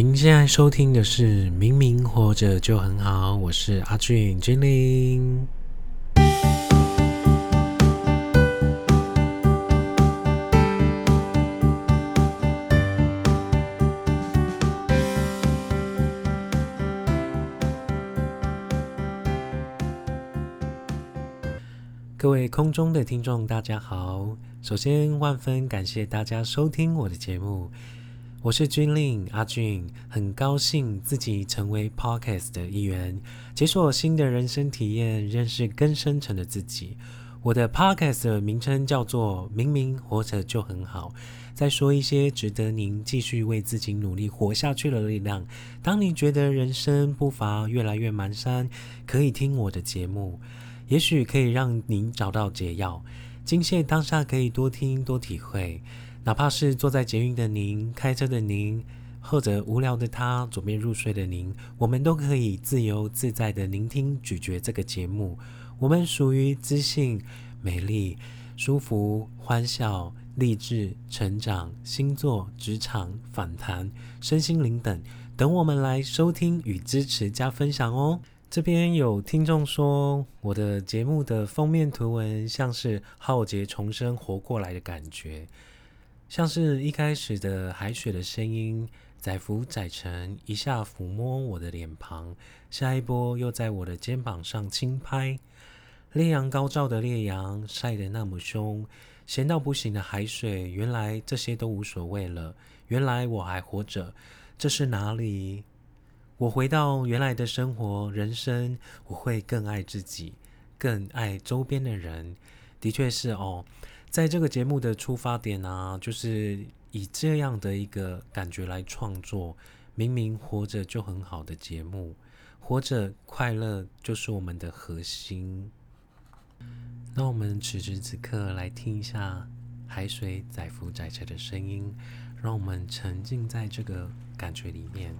您现在收听的是《明明活着就很好》，我是阿俊精灵。各位空中的听众，大家好！首先，万分感谢大家收听我的节目。我是君令阿俊，很高兴自己成为 Podcast 的一员，解锁新的人生体验，认识更深层的自己。我的 Podcast 名称叫做“明明活着就很好”，在说一些值得您继续为自己努力活下去的力量。当你觉得人生步伐越来越蹒跚，可以听我的节目，也许可以让您找到解药。今现当下，可以多听多体会。哪怕是坐在捷运的您、开车的您，或者无聊的他、左边入睡的您，我们都可以自由自在的聆听、咀嚼这个节目。我们属于自信、美丽、舒服、欢笑、励志、成长、星座、职场、反弹、身心灵等，等我们来收听与支持加分享哦。这边有听众说，我的节目的封面图文像是浩劫重生、活过来的感觉。像是一开始的海水的声音，载浮载沉，一下抚摸我的脸庞，下一波又在我的肩膀上轻拍。烈阳高照的烈阳晒得那么凶，咸到不行的海水，原来这些都无所谓了。原来我还活着，这是哪里？我回到原来的生活人生，我会更爱自己，更爱周边的人。的确是哦。在这个节目的出发点啊，就是以这样的一个感觉来创作。明明活着就很好的节目，活着快乐就是我们的核心。那我们此时此刻来听一下海水载浮载沉的声音，让我们沉浸在这个感觉里面。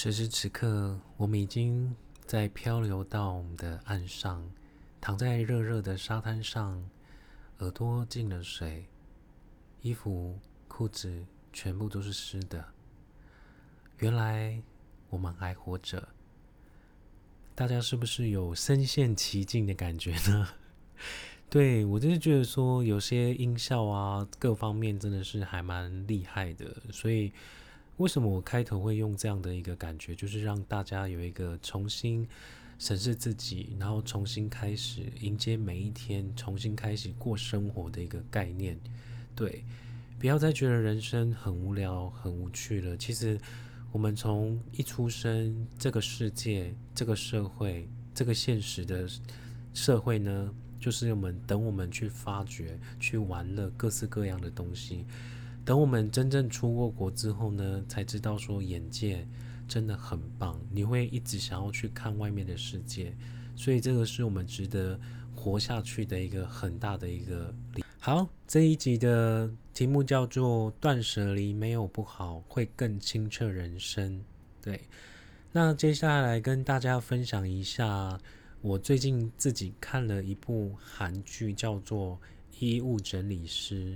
此时此刻，我们已经在漂流到我们的岸上，躺在热热的沙滩上，耳朵进了水，衣服、裤子全部都是湿的。原来我们还活着，大家是不是有身陷其境的感觉呢？对我就是觉得说，有些音效啊，各方面真的是还蛮厉害的。所以为什么我开头会用这样的一个感觉，就是让大家有一个重新审视自己，然后重新开始迎接每一天，重新开始过生活的一个概念。对，不要再觉得人生很无聊、很无趣了。其实我们从一出生，这个世界、这个社会、这个现实的社会呢。就是我们等我们去发掘、去玩乐各式各样的东西。等我们真正出过国之后呢，才知道说眼界真的很棒。你会一直想要去看外面的世界，所以这个是我们值得活下去的一个很大的一个理。好，这一集的题目叫做“断舍离没有不好，会更清澈人生”。对，那接下来跟大家分享一下。我最近自己看了一部韩剧，叫做《衣物整理师》，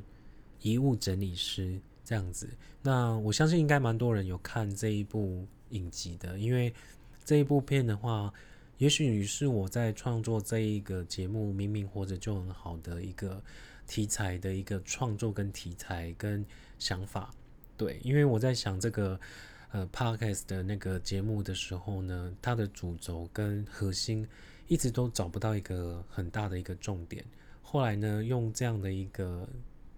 遗物整理师这样子。那我相信应该蛮多人有看这一部影集的，因为这一部片的话，也许是我在创作这一个节目《明明活着就很好》的一个题材的一个创作跟题材跟想法。对，因为我在想这个呃 podcast 的那个节目的时候呢，它的主轴跟核心。一直都找不到一个很大的一个重点，后来呢，用这样的一个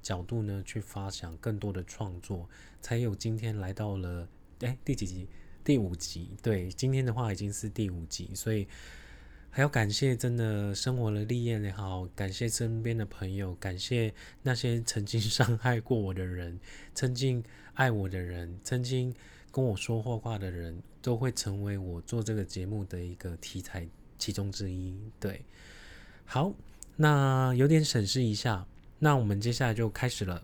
角度呢去发想更多的创作，才有今天来到了哎第几集？第五集。对，今天的话已经是第五集，所以还要感谢真的生活的历练也好，感谢身边的朋友，感谢那些曾经 伤害过我的人，曾经爱我的人，曾经跟我说过话的人，都会成为我做这个节目的一个题材。其中之一，对，好，那有点审视一下，那我们接下来就开始了。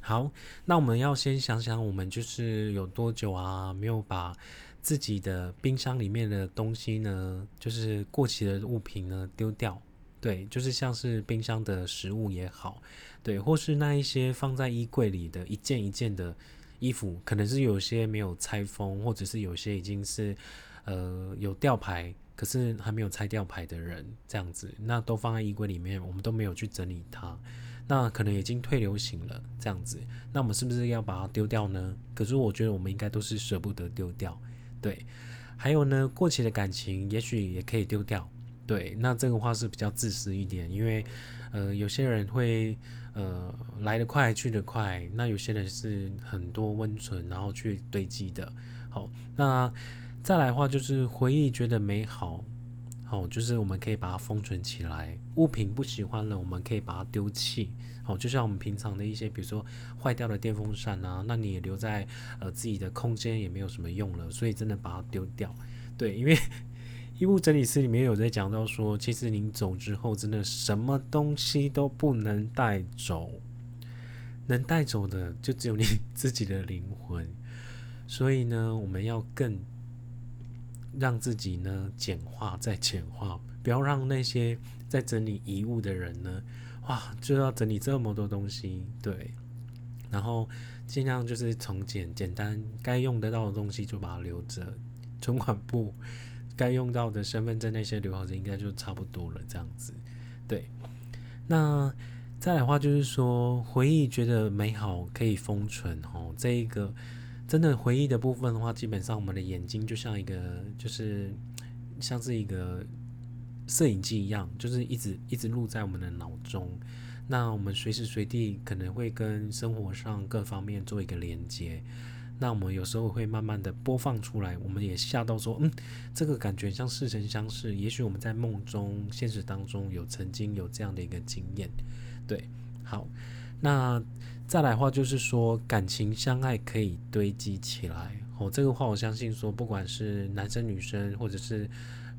好，那我们要先想想，我们就是有多久啊，没有把自己的冰箱里面的东西呢，就是过期的物品呢丢掉。对，就是像是冰箱的食物也好，对，或是那一些放在衣柜里的一件一件的衣服，可能是有些没有拆封，或者是有些已经是呃有吊牌。可是还没有拆掉牌的人，这样子，那都放在衣柜里面，我们都没有去整理它，那可能已经退流行了，这样子，那我们是不是要把它丢掉呢？可是我觉得我们应该都是舍不得丢掉，对。还有呢，过期的感情也许也可以丢掉，对。那这个话是比较自私一点，因为呃，有些人会呃来得快去得快，那有些人是很多温存然后去堆积的，好，那。再来的话就是回忆觉得美好，好，就是我们可以把它封存起来。物品不喜欢了，我们可以把它丢弃。好，就像我们平常的一些，比如说坏掉的电风扇啊，那你也留在呃自己的空间也没有什么用了，所以真的把它丢掉。对，因为 衣物整理师里面有在讲到说，其实您走之后，真的什么东西都不能带走，能带走的就只有你自己的灵魂。所以呢，我们要更。让自己呢简化再简化，不要让那些在整理遗物的人呢，哇，就要整理这么多东西，对。然后尽量就是从简简单，该用得到的东西就把它留着，存款簿该用到的身份证那些留好着，应该就差不多了，这样子。对。那再来的话就是说，回忆觉得美好可以封存哦，这一个。真的回忆的部分的话，基本上我们的眼睛就像一个，就是像是一个摄影机一样，就是一直一直录在我们的脑中。那我们随时随地可能会跟生活上各方面做一个连接。那我们有时候会慢慢的播放出来，我们也吓到说，嗯，这个感觉像似曾相识。也许我们在梦中、现实当中有曾经有这样的一个经验。对，好，那。再来的话就是说，感情相爱可以堆积起来哦。这个话我相信说，不管是男生女生，或者是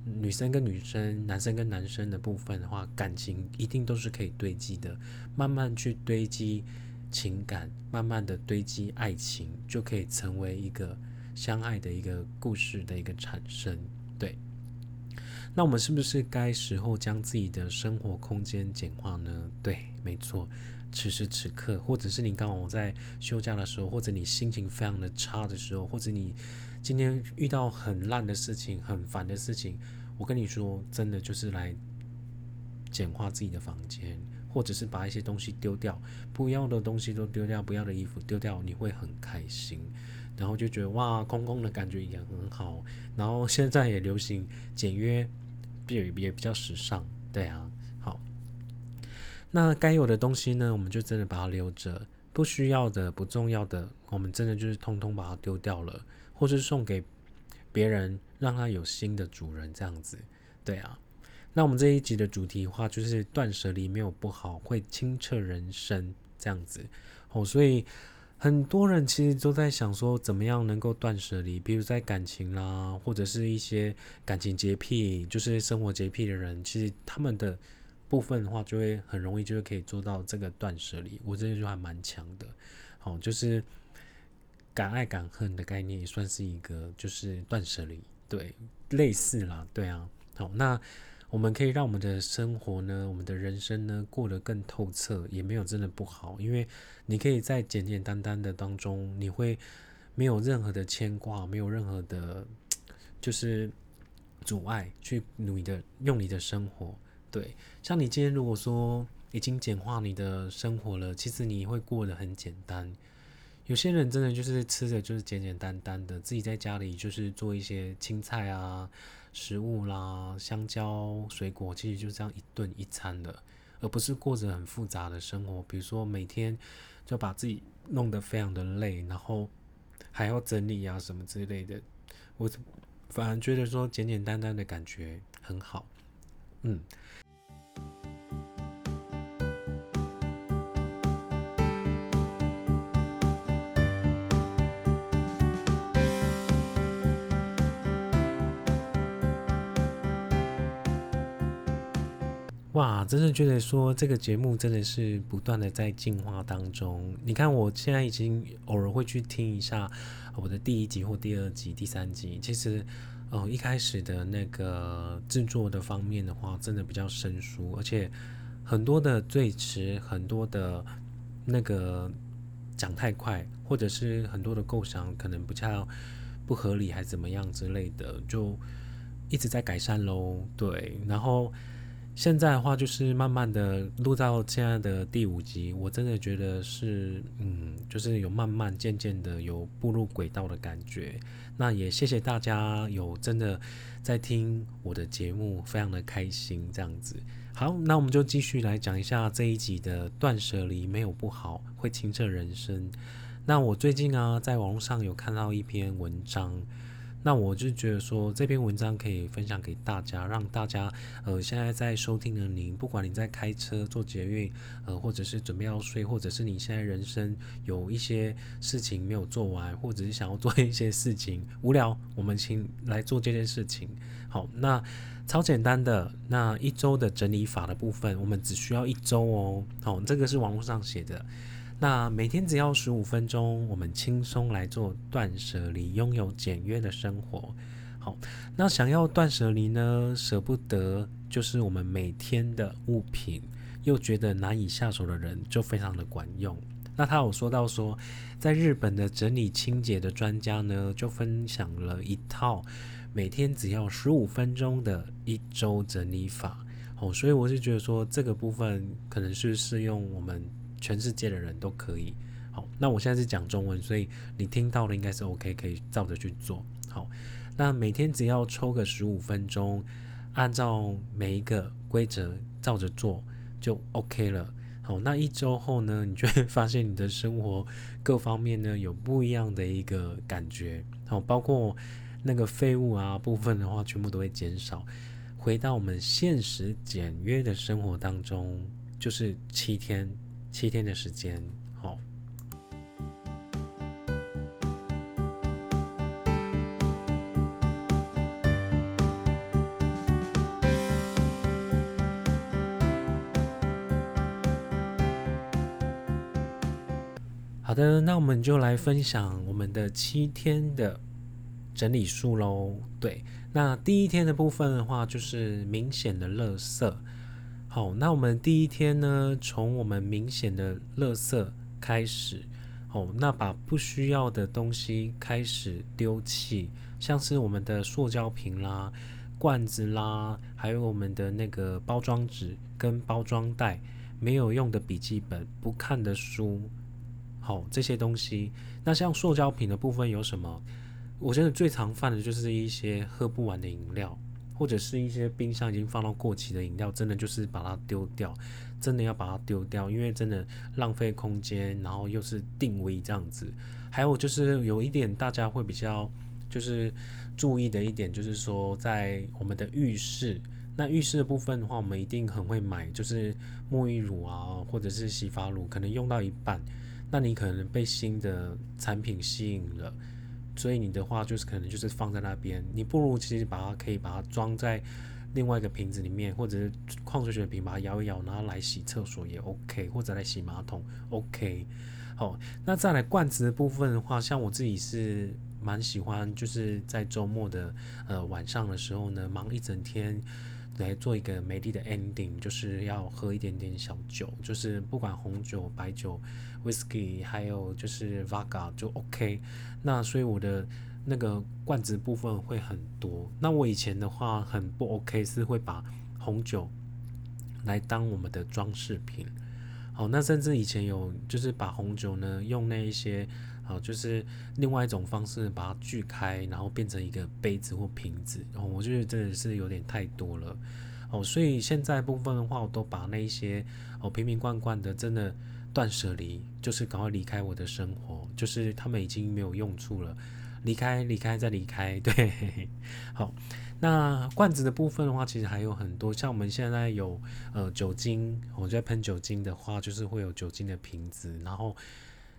女生跟女生、男生跟男生的部分的话，感情一定都是可以堆积的。慢慢去堆积情感，慢慢的堆积爱情，就可以成为一个相爱的一个故事的一个产生。对，那我们是不是该时候将自己的生活空间简化呢？对，没错。此时此刻，或者是你刚好在休假的时候，或者你心情非常的差的时候，或者你今天遇到很烂的事情、很烦的事情，我跟你说，真的就是来简化自己的房间，或者是把一些东西丢掉，不要的东西都丢掉，不要的衣服丢掉，你会很开心，然后就觉得哇，空空的感觉也很好。然后现在也流行简约，也也比较时尚，对啊。那该有的东西呢，我们就真的把它留着。不需要的、不重要的，我们真的就是通通把它丢掉了，或是送给别人，让他有新的主人这样子。对啊，那我们这一集的主题话就是断舍离没有不好，会清澈人生这样子。哦，所以很多人其实都在想说，怎么样能够断舍离？比如在感情啦，或者是一些感情洁癖，就是生活洁癖的人，其实他们的。部分的话，就会很容易，就是可以做到这个断舍离。我这就还蛮强的，好，就是敢爱敢恨的概念，也算是一个就是断舍离，对，类似啦，对啊。好，那我们可以让我们的生活呢，我们的人生呢，过得更透彻，也没有真的不好，因为你可以在简简单单的当中，你会没有任何的牵挂，没有任何的，就是阻碍去努力的用你的生活。对，像你今天如果说已经简化你的生活了，其实你会过得很简单。有些人真的就是吃的就是简简单单的，自己在家里就是做一些青菜啊、食物啦、香蕉、水果，其实就这样一顿一餐的，而不是过着很复杂的生活。比如说每天就把自己弄得非常的累，然后还要整理啊什么之类的。我反而觉得说简简单单的感觉很好，嗯。哇，真的觉得说这个节目真的是不断的在进化当中。你看，我现在已经偶尔会去听一下我的第一集或第二集、第三集。其实，哦，一开始的那个制作的方面的话，真的比较生疏，而且很多的最迟，很多的那个讲太快，或者是很多的构想可能不恰不合理，还怎么样之类的，就一直在改善喽。对，然后。现在的话，就是慢慢的录到现在的第五集，我真的觉得是，嗯，就是有慢慢渐渐的有步入轨道的感觉。那也谢谢大家有真的在听我的节目，非常的开心这样子。好，那我们就继续来讲一下这一集的断舍离没有不好，会清澈人生。那我最近啊，在网络上有看到一篇文章。那我就觉得说这篇文章可以分享给大家，让大家呃现在在收听的您，不管你在开车、做捷运，呃，或者是准备要睡，或者是你现在人生有一些事情没有做完，或者是想要做一些事情无聊，我们请来做这件事情。好，那超简单的那一周的整理法的部分，我们只需要一周哦。好，这个是网络上写的。那每天只要十五分钟，我们轻松来做断舍离，拥有简约的生活。好，那想要断舍离呢，舍不得就是我们每天的物品，又觉得难以下手的人，就非常的管用。那他有说到说，在日本的整理清洁的专家呢，就分享了一套每天只要十五分钟的一周整理法。哦，所以我是觉得说，这个部分可能是适用我们。全世界的人都可以。好，那我现在是讲中文，所以你听到的应该是 OK，可以照着去做。好，那每天只要抽个十五分钟，按照每一个规则照着做就 OK 了。好，那一周后呢，你就会发现你的生活各方面呢有不一样的一个感觉。好，包括那个废物啊部分的话，全部都会减少，回到我们现实简约的生活当中，就是七天。七天的时间，好。好的，那我们就来分享我们的七天的整理术喽。对，那第一天的部分的话，就是明显的垃圾。好，那我们第一天呢，从我们明显的垃圾开始。哦，那把不需要的东西开始丢弃，像是我们的塑胶瓶啦、罐子啦，还有我们的那个包装纸跟包装袋，没有用的笔记本，不看的书，好这些东西。那像塑胶品的部分有什么？我觉得最常犯的就是一些喝不完的饮料，或者是一些冰箱已经放到过期的饮料，真的就是把它丢掉，真的要把它丢掉，因为真的浪费空间，然后又是定位这样子。还有就是有一点大家会比较就是注意的一点，就是说在我们的浴室，那浴室的部分的话，我们一定很会买，就是沐浴乳啊，或者是洗发乳，可能用到一半，那你可能被新的产品吸引了。所以你的话就是可能就是放在那边，你不如其实把它可以把它装在另外一个瓶子里面，或者是矿泉水瓶把它摇一摇，然后来洗厕所也 OK，或者来洗马桶 OK。好，那再来罐子的部分的话，像我自己是蛮喜欢，就是在周末的呃晚上的时候呢，忙一整天。来做一个美丽的 ending，就是要喝一点点小酒，就是不管红酒、白酒、whisky，还有就是 vodka 就 OK。那所以我的那个罐子部分会很多。那我以前的话很不 OK，是会把红酒来当我们的装饰品。好，那甚至以前有就是把红酒呢用那一些，好就是另外一种方式把它锯开，然后变成一个杯子或瓶子。然后我觉得真的是有点太多了。哦，所以现在部分的话，我都把那一些哦瓶瓶罐罐的真的断舍离，就是赶快离开我的生活，就是他们已经没有用处了，离开，离开，再离开。对，好。那罐子的部分的话，其实还有很多，像我们现在有呃酒精，我在喷酒精的话，就是会有酒精的瓶子，然后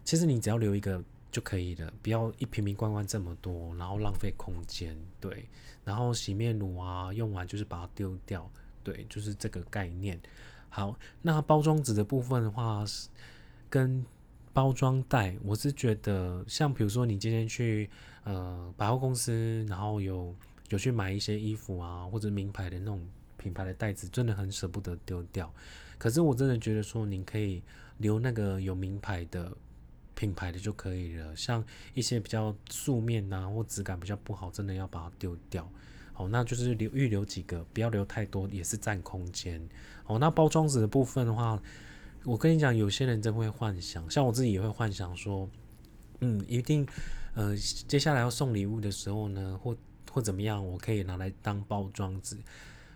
其实你只要留一个就可以了，不要一瓶瓶罐罐这么多，然后浪费空间，对。然后洗面乳啊，用完就是把它丢掉，对，就是这个概念。好，那包装纸的部分的话，跟包装袋，我是觉得，像比如说你今天去呃百货公司，然后有。有去买一些衣服啊，或者名牌的那种品牌的袋子，真的很舍不得丢掉。可是我真的觉得说，您可以留那个有名牌的品牌的就可以了。像一些比较素面呐，或质感比较不好，真的要把它丢掉。哦，那就是留预留几个，不要留太多，也是占空间。哦，那包装纸的部分的话，我跟你讲，有些人真会幻想，像我自己也会幻想说，嗯，一定，呃，接下来要送礼物的时候呢，或或怎么样，我可以拿来当包装纸。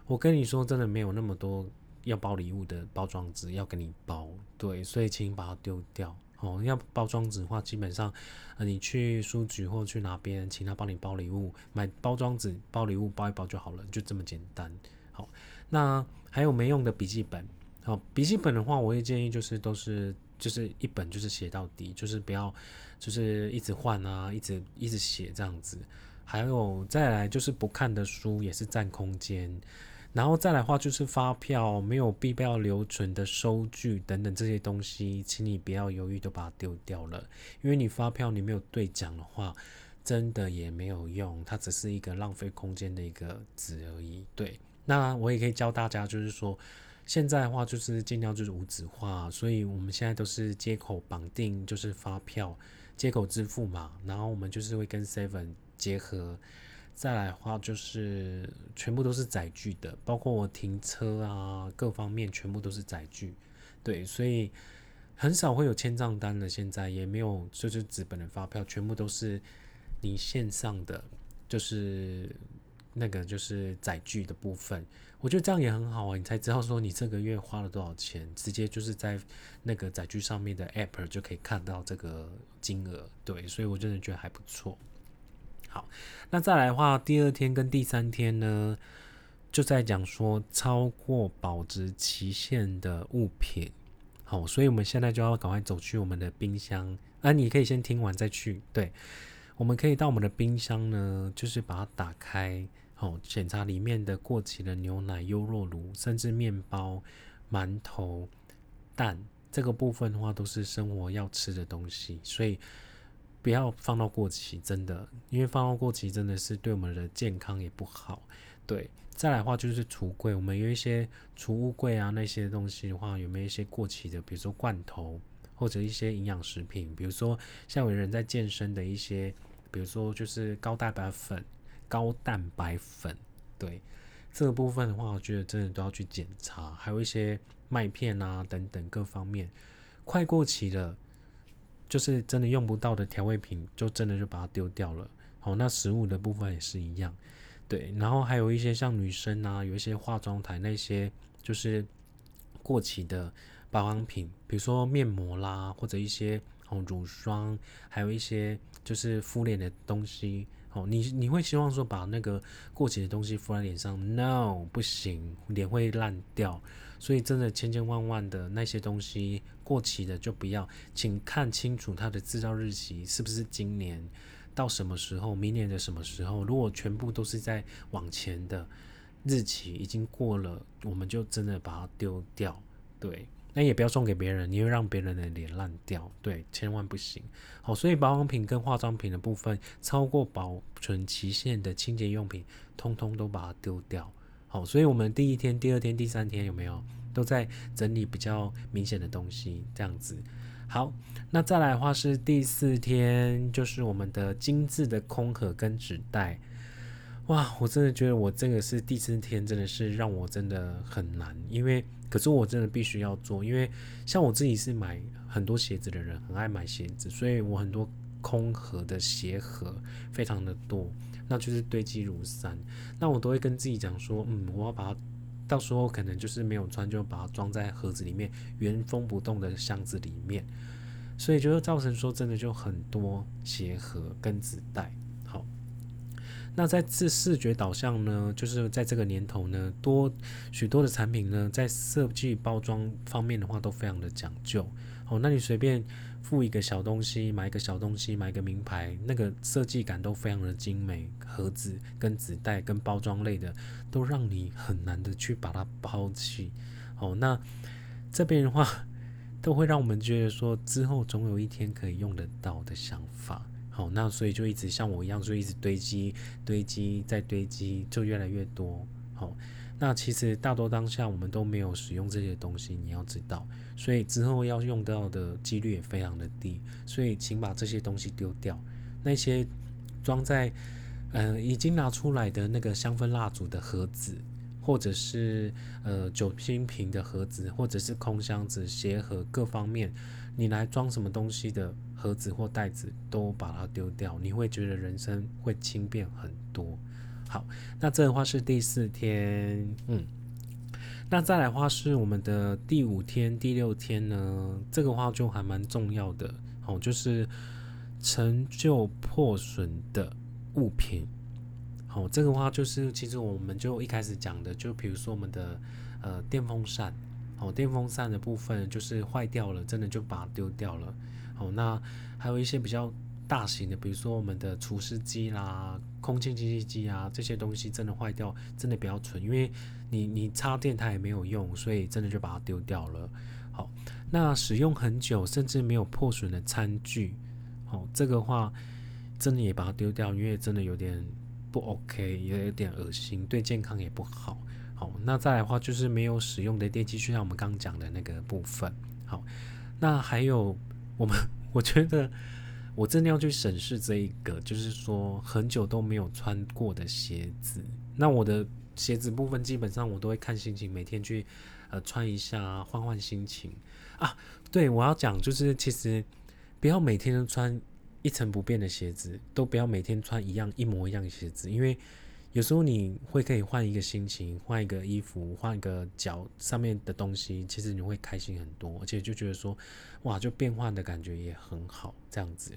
我跟你说，真的没有那么多要包礼物的包装纸要给你包，对，所以请把它丢掉哦。要包装纸的话，基本上，呃，你去书局或去哪边，请他帮你包礼物，买包装纸包礼物包一包就好了，就这么简单。好，那还有没用的笔记本，好，笔记本的话，我会建议就是都是就是一本就是写到底，就是不要就是一直换啊，一直一直写这样子。还有再来就是不看的书也是占空间，然后再来的话就是发票没有必要留存的收据等等这些东西，请你不要犹豫，都把它丢掉了。因为你发票你没有兑奖的话，真的也没有用，它只是一个浪费空间的一个纸而已。对，那我也可以教大家，就是说现在的话就是尽量就是无纸化，所以我们现在都是接口绑定，就是发票接口支付嘛，然后我们就是会跟 Seven。结合再来的话，就是全部都是载具的，包括我停车啊，各方面全部都是载具。对，所以很少会有签账单的，现在也没有就是纸本的发票，全部都是你线上的，就是那个就是载具的部分。我觉得这样也很好啊，你才知道说你这个月花了多少钱，直接就是在那个载具上面的 app 就可以看到这个金额。对，所以我真的觉得还不错。好，那再来的话，第二天跟第三天呢，就在讲说超过保值期限的物品。好，所以我们现在就要赶快走去我们的冰箱。那你可以先听完再去。对，我们可以到我们的冰箱呢，就是把它打开，好，检查里面的过期的牛奶、优酪乳，甚至面包、馒头、蛋这个部分的话，都是生活要吃的东西，所以。不要放到过期，真的，因为放到过期真的是对我们的健康也不好。对，再来的话就是橱柜，我们有一些储物柜啊，那些东西的话，有没有一些过期的，比如说罐头或者一些营养食品，比如说像有人在健身的一些，比如说就是高蛋白粉、高蛋白粉，对这个部分的话，我觉得真的都要去检查，还有一些麦片啊等等各方面快过期了，就是真的用不到的调味品，就真的就把它丢掉了。好，那食物的部分也是一样，对，然后还有一些像女生啊，有一些化妆台那些就是过期的保养品，比如说面膜啦，或者一些哦乳霜，还有一些就是敷脸的东西。哦，你你会希望说把那个过期的东西敷在脸上？No，不行，脸会烂掉。所以真的千千万万的那些东西过期的就不要，请看清楚它的制造日期是不是今年。到什么时候？明年的什么时候？如果全部都是在往前的日期已经过了，我们就真的把它丢掉。对，那也不要送给别人，你会让别人的脸烂掉。对，千万不行。好，所以保养品跟化妆品的部分，超过保存期限的清洁用品，通通都把它丢掉。好，所以我们第一天、第二天、第三天有没有都在整理比较明显的东西？这样子。好，那再来的话是第四天，就是我们的精致的空盒跟纸袋。哇，我真的觉得我这个是第四天，真的是让我真的很难，因为可是我真的必须要做，因为像我自己是买很多鞋子的人，很爱买鞋子，所以我很多空盒的鞋盒非常的多，那就是堆积如山。那我都会跟自己讲说，嗯，我要把它。到时候可能就是没有穿，就把它装在盒子里面，原封不动的箱子里面，所以就会造成说真的就很多鞋盒跟纸袋。好，那在这视觉导向呢，就是在这个年头呢，多许多的产品呢，在设计包装方面的话都非常的讲究。哦，那你随便。付一个小东西，买一个小东西，买个名牌，那个设计感都非常的精美，盒子跟纸袋跟包装类的，都让你很难的去把它抛弃。哦，那这边的话，都会让我们觉得说之后总有一天可以用得到的想法。好，那所以就一直像我一样，就一直堆积、堆积再堆积，就越来越多。好。那其实大多当下我们都没有使用这些东西，你要知道，所以之后要用到的几率也非常的低，所以请把这些东西丢掉。那些装在呃已经拿出来的那个香氛蜡烛的盒子，或者是呃酒精瓶的盒子，或者是空箱子、鞋盒各方面，你来装什么东西的盒子或袋子，都把它丢掉，你会觉得人生会轻便很多。好，那这的话是第四天，嗯，那再来话是我们的第五天、第六天呢，这个话就还蛮重要的，哦，就是陈旧破损的物品，好，这个话就是其实我们就一开始讲的，就比如说我们的呃电风扇，哦，电风扇的部分就是坏掉了，真的就把它丢掉了，好，那还有一些比较。大型的，比如说我们的除湿机啦、空气清新机啊，这些东西真的坏掉，真的不要存，因为你你插电它也没有用，所以真的就把它丢掉了。好，那使用很久甚至没有破损的餐具，好，这个话真的也把它丢掉，因为真的有点不 OK，也有点恶心，对健康也不好。好，那再来的话就是没有使用的电器，就像我们刚讲的那个部分。好，那还有我们，我觉得。我真的要去审视这一个，就是说很久都没有穿过的鞋子。那我的鞋子部分基本上我都会看心情，每天去呃穿一下，换换心情啊。对我要讲就是，其实不要每天都穿一成不变的鞋子，都不要每天穿一样一模一样的鞋子，因为有时候你会可以换一个心情，换一个衣服，换一个脚上面的东西，其实你会开心很多，而且就觉得说。哇，就变换的感觉也很好，这样子。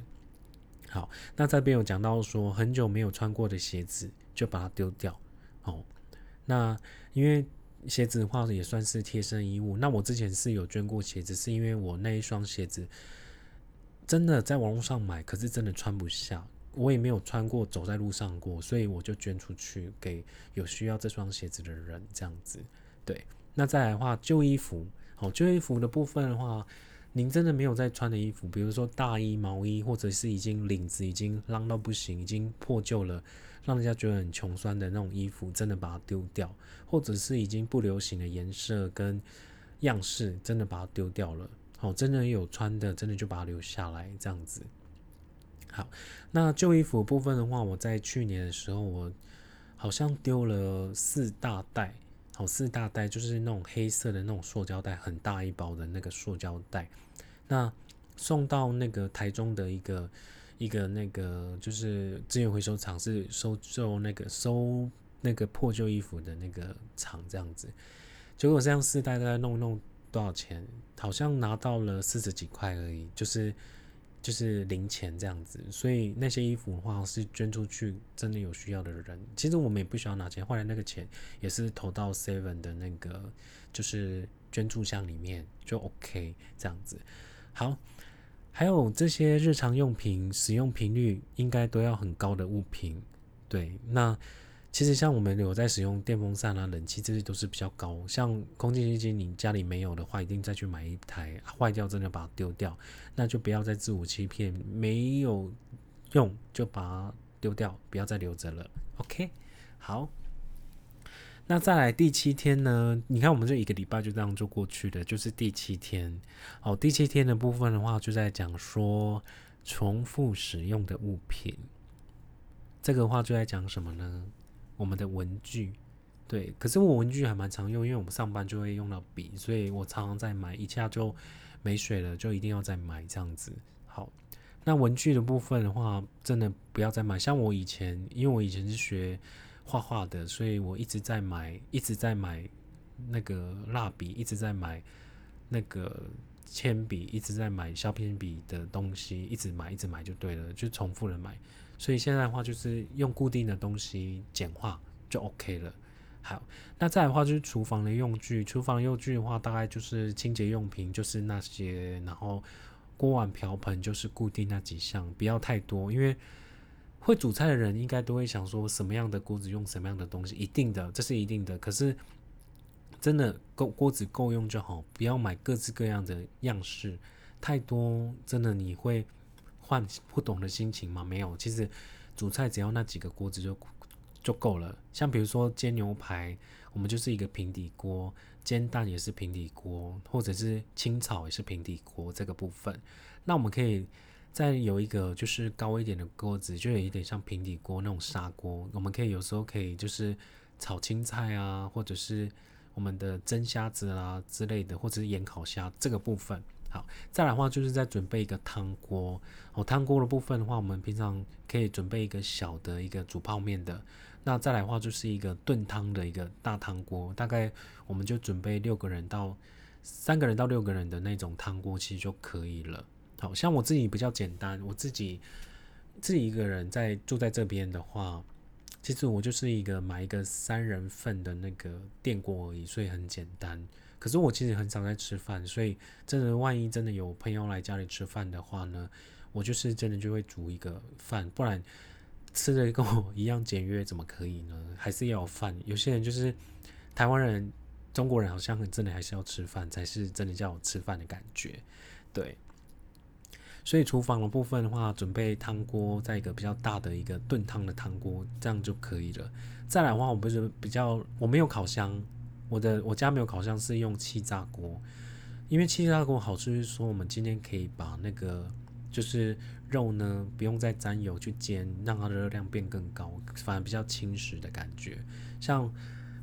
好，那这边有讲到说，很久没有穿过的鞋子就把它丢掉。哦，那因为鞋子的话也算是贴身衣物。那我之前是有捐过鞋子，是因为我那一双鞋子真的在网络上买，可是真的穿不下，我也没有穿过，走在路上过，所以我就捐出去给有需要这双鞋子的人，这样子。对，那再来的话，旧衣服，好，旧衣服的部分的话。您真的没有在穿的衣服，比如说大衣、毛衣，或者是已经领子已经浪到不行，已经破旧了，让人家觉得很穷酸的那种衣服，真的把它丢掉；或者是已经不流行的颜色跟样式，真的把它丢掉了。好，真的有穿的，真的就把它留下来，这样子。好，那旧衣服部分的话，我在去年的时候，我好像丢了四大袋，好四大袋就是那种黑色的那种塑胶袋，很大一包的那个塑胶袋。那送到那个台中的一个一个那个就是资源回收厂，是收收那个收那个破旧衣服的那个厂这样子。结果这样四袋袋弄弄多少钱？好像拿到了四十几块而已，就是就是零钱这样子。所以那些衣服的话是捐出去，真的有需要的人。其实我们也不需要拿钱，后来那个钱也是投到 Seven 的那个就是捐助箱里面，就 OK 这样子。好，还有这些日常用品使用频率应该都要很高的物品，对。那其实像我们有在使用电风扇啊、冷气，这些都是比较高。像空气净化机，你家里没有的话，一定再去买一台，坏掉真的把它丢掉，那就不要再自我欺骗，没有用就把它丢掉，不要再留着了。OK，好。那再来第七天呢？你看，我们这一个礼拜就这样就过去了，就是第七天。哦，第七天的部分的话，就在讲说重复使用的物品。这个话就在讲什么呢？我们的文具，对。可是我文具还蛮常用，因为我们上班就会用到笔，所以我常常在买，一下就没水了，就一定要再买这样子。好，那文具的部分的话，真的不要再买。像我以前，因为我以前是学。画画的，所以我一直在买，一直在买那个蜡笔，一直在买那个铅笔，一直在买削片笔的东西，一直买，一直买就对了，就重复的买。所以现在的话，就是用固定的东西简化就 OK 了。好，那再的话就是厨房的用具，厨房用具的话，大概就是清洁用品，就是那些，然后锅碗瓢盆就是固定那几项，不要太多，因为。会煮菜的人应该都会想说，什么样的锅子用什么样的东西，一定的，这是一定的。可是真的够锅子够用就好，不要买各式各样的样式，太多真的你会换不懂的心情吗？没有，其实煮菜只要那几个锅子就就够了。像比如说煎牛排，我们就是一个平底锅；煎蛋也是平底锅，或者是清炒也是平底锅这个部分。那我们可以。再有一个就是高一点的锅子，就有一点像平底锅那种砂锅，我们可以有时候可以就是炒青菜啊，或者是我们的蒸虾子啊之类的，或者是盐烤虾这个部分。好，再来的话就是在准备一个汤锅。哦，汤锅的部分的话，我们平常可以准备一个小的一个煮泡面的。那再来的话就是一个炖汤的一个大汤锅，大概我们就准备六个人到三个人到六个人的那种汤锅，其实就可以了。好像我自己比较简单，我自己自己一个人在住在这边的话，其实我就是一个买一个三人份的那个电锅而已，所以很简单。可是我其实很少在吃饭，所以真的万一真的有朋友来家里吃饭的话呢，我就是真的就会煮一个饭，不然吃的跟我一样简约怎么可以呢？还是要有饭。有些人就是台湾人、中国人，好像真的还是要吃饭才是真的叫我吃饭的感觉，对。所以厨房的部分的话，准备汤锅，在一个比较大的一个炖汤的汤锅，这样就可以了。再来的话，我不是比较，我没有烤箱，我的我家没有烤箱，是用气炸锅。因为气炸锅好处是说，我们今天可以把那个就是肉呢，不用再沾油去煎，让它的热量变更高，反而比较轻食的感觉。像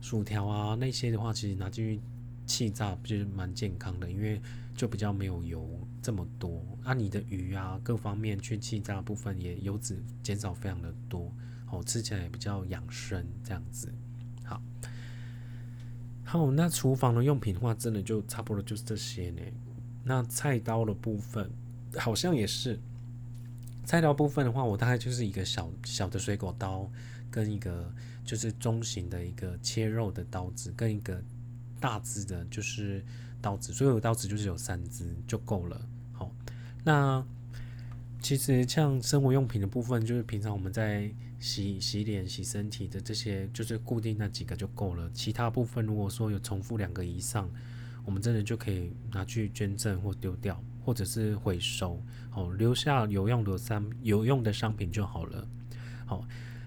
薯条啊那些的话，其实拿进去气炸，就是蛮健康的，因为。就比较没有油这么多，啊，你的鱼啊各方面去气炸部分也油脂减少非常的多，哦，吃起来也比较养生这样子。好，好，那厨房的用品的话，真的就差不多就是这些呢。那菜刀的部分好像也是，菜刀部分的话，我大概就是一个小小的水果刀，跟一个就是中型的一个切肉的刀子，跟一个大只的，就是。刀子，所有刀子就是有三只就够了。好，那其实像生活用品的部分，就是平常我们在洗洗脸、洗身体的这些，就是固定那几个就够了。其他部分如果说有重复两个以上，我们真的就可以拿去捐赠或丢掉，或者是回收，哦，留下有用的商有用的商品就好了。好。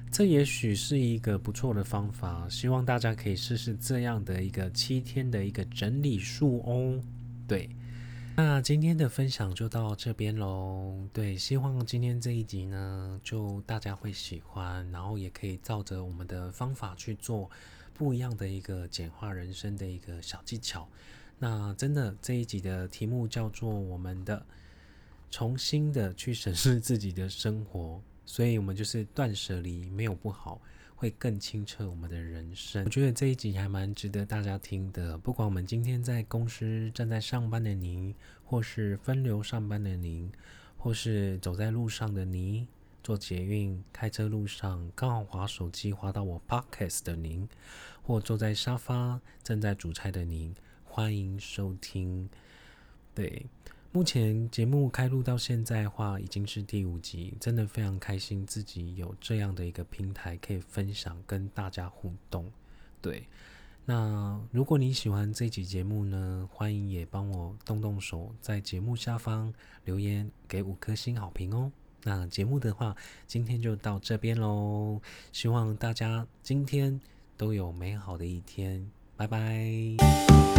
这也许是一个不错的方法，希望大家可以试试这样的一个七天的一个整理术哦。对，那今天的分享就到这边喽。对，希望今天这一集呢，就大家会喜欢，然后也可以照着我们的方法去做不一样的一个简化人生的一个小技巧。那真的这一集的题目叫做我们的重新的去审视自己的生活，所以我们就是断舍离没有不好。会更清澈我们的人生。我觉得这一集还蛮值得大家听的。不管我们今天在公司正在上班的您，或是分流上班的您，或是走在路上的您，坐捷运、开车路上刚好滑手机滑到我 podcast 的您，或坐在沙发正在煮菜的您，欢迎收听。对。目前节目开录到现在的话，已经是第五集，真的非常开心自己有这样的一个平台可以分享跟大家互动。对，那如果你喜欢这集节目呢，欢迎也帮我动动手，在节目下方留言给五颗星好评哦。那节目的话，今天就到这边喽，希望大家今天都有美好的一天，拜拜。